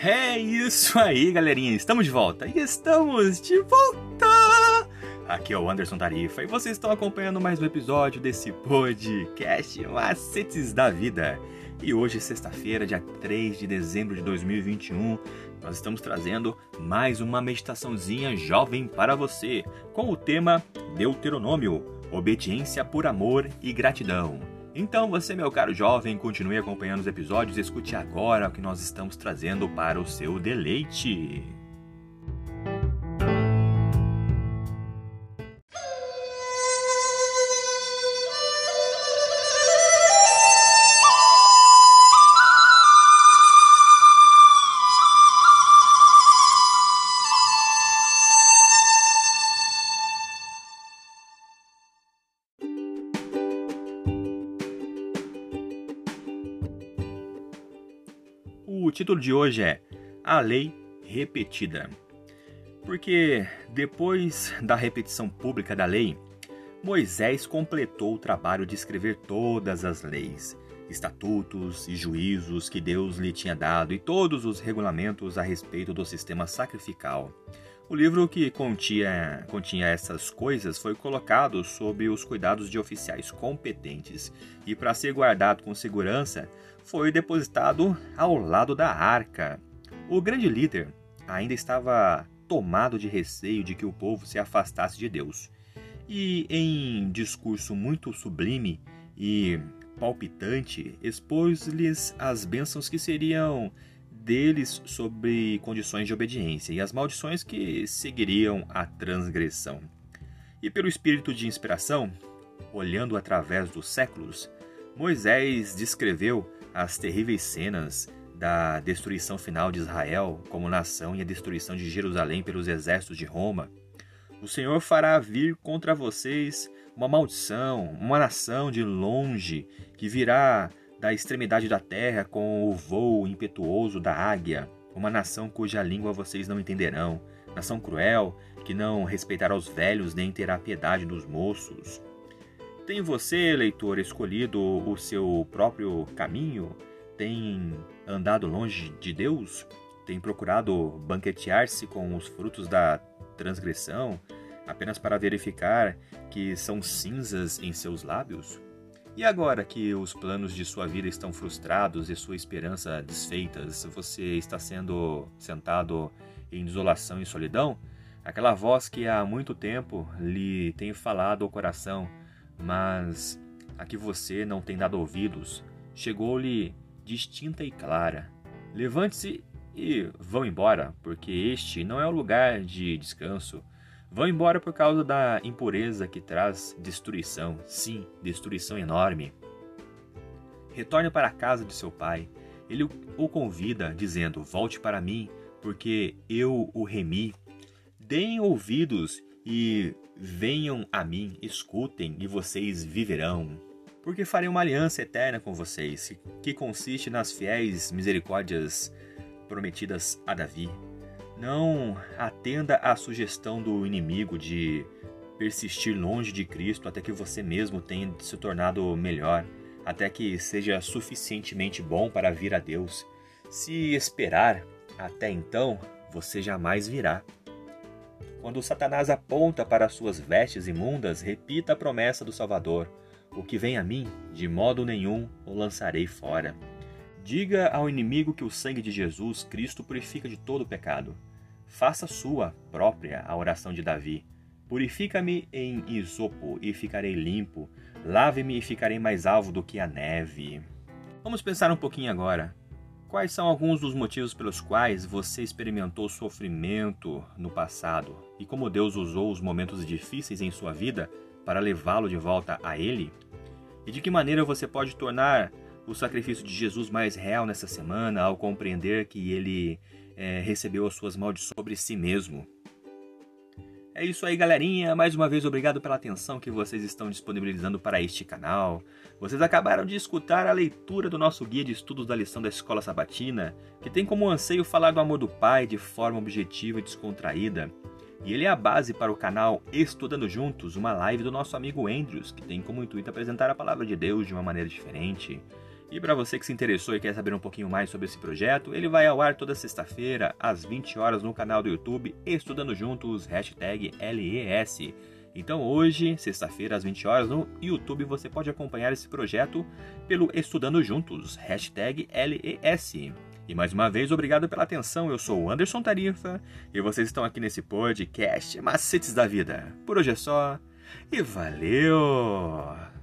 É isso aí, galerinha. Estamos de volta. E estamos de volta! Aqui é o Anderson Tarifa e vocês estão acompanhando mais um episódio desse podcast Macetes da Vida. E hoje, sexta-feira, dia 3 de dezembro de 2021, nós estamos trazendo mais uma meditaçãozinha jovem para você, com o tema Deuteronômio, obediência por amor e gratidão. Então, você, meu caro jovem, continue acompanhando os episódios e escute agora o que nós estamos trazendo para o seu deleite. O título de hoje é A Lei Repetida. Porque depois da repetição pública da lei, Moisés completou o trabalho de escrever todas as leis, estatutos e juízos que Deus lhe tinha dado e todos os regulamentos a respeito do sistema sacrificial. O livro que continha, continha essas coisas foi colocado sob os cuidados de oficiais competentes e, para ser guardado com segurança, foi depositado ao lado da arca. O grande líder ainda estava tomado de receio de que o povo se afastasse de Deus. E, em discurso muito sublime e palpitante, expôs-lhes as bênçãos que seriam deles sobre condições de obediência e as maldições que seguiriam a transgressão. E pelo espírito de inspiração, olhando através dos séculos, Moisés descreveu as terríveis cenas da destruição final de Israel como nação e a destruição de Jerusalém pelos exércitos de Roma. O Senhor fará vir contra vocês uma maldição, uma nação de longe que virá da extremidade da terra com o voo impetuoso da águia, uma nação cuja língua vocês não entenderão, nação cruel que não respeitará os velhos nem terá piedade dos moços. Tem você, leitor, escolhido o seu próprio caminho? Tem andado longe de Deus? Tem procurado banquetear-se com os frutos da transgressão apenas para verificar que são cinzas em seus lábios? E agora que os planos de sua vida estão frustrados e sua esperança desfeitas, você está sendo sentado em desolação e solidão? Aquela voz que há muito tempo lhe tem falado ao coração mas a que você não tem dado ouvidos chegou-lhe distinta e clara. Levante-se e vão embora, porque este não é o lugar de descanso. Vão embora por causa da impureza que traz destruição, sim, destruição enorme. Retorne para a casa de seu pai. Ele o convida, dizendo: Volte para mim, porque eu o remi. Deem ouvidos e venham a mim, escutem e vocês viverão. Porque farei uma aliança eterna com vocês, que consiste nas fiéis misericórdias prometidas a Davi. Não atenda à sugestão do inimigo de persistir longe de Cristo até que você mesmo tenha se tornado melhor, até que seja suficientemente bom para vir a Deus. Se esperar até então, você jamais virá. Quando Satanás aponta para suas vestes imundas, repita a promessa do Salvador: O que vem a mim, de modo nenhum o lançarei fora. Diga ao inimigo que o sangue de Jesus Cristo purifica de todo pecado. Faça sua própria a oração de Davi. Purifica-me em isopo e ficarei limpo. Lave-me e ficarei mais alvo do que a neve. Vamos pensar um pouquinho agora. Quais são alguns dos motivos pelos quais você experimentou sofrimento no passado e como Deus usou os momentos difíceis em sua vida para levá-lo de volta a Ele? E de que maneira você pode tornar o sacrifício de Jesus mais real nessa semana ao compreender que Ele é, recebeu as suas maldições sobre si mesmo? É isso aí, galerinha. Mais uma vez, obrigado pela atenção que vocês estão disponibilizando para este canal. Vocês acabaram de escutar a leitura do nosso guia de estudos da lição da Escola Sabatina, que tem como anseio falar do amor do Pai de forma objetiva e descontraída. E ele é a base para o canal Estudando Juntos, uma live do nosso amigo Andrews, que tem como intuito apresentar a palavra de Deus de uma maneira diferente. E para você que se interessou e quer saber um pouquinho mais sobre esse projeto, ele vai ao ar toda sexta-feira, às 20 horas, no canal do YouTube Estudando Juntos, hashtag LES. Então hoje, sexta-feira, às 20 horas, no YouTube você pode acompanhar esse projeto pelo Estudando Juntos, hashtag LES. E mais uma vez, obrigado pela atenção. Eu sou o Anderson Tarifa e vocês estão aqui nesse podcast Macetes da Vida. Por hoje é só e valeu!